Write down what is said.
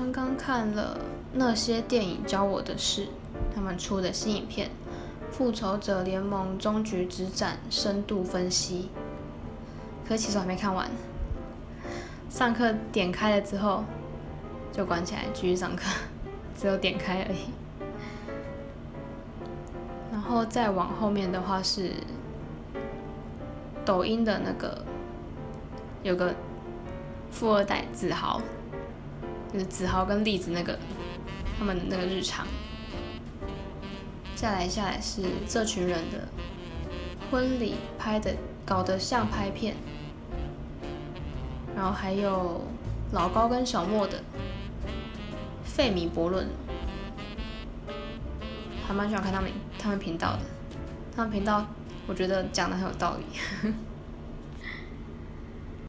刚刚看了那些电影教我的事，他们出的新影片《复仇者联盟：终局之战》深度分析，可其实我还没看完。上课点开了之后就关起来，继续上课，只有点开而已。然后再往后面的话是抖音的那个有个富二代子豪，就是子豪跟栗子那个他们的那个日常。再来下来是这群人的婚礼拍的搞得像拍片。然后还有老高跟小莫的费米悖论，还蛮喜欢看他们他们频道的，他们频道我觉得讲的很有道理。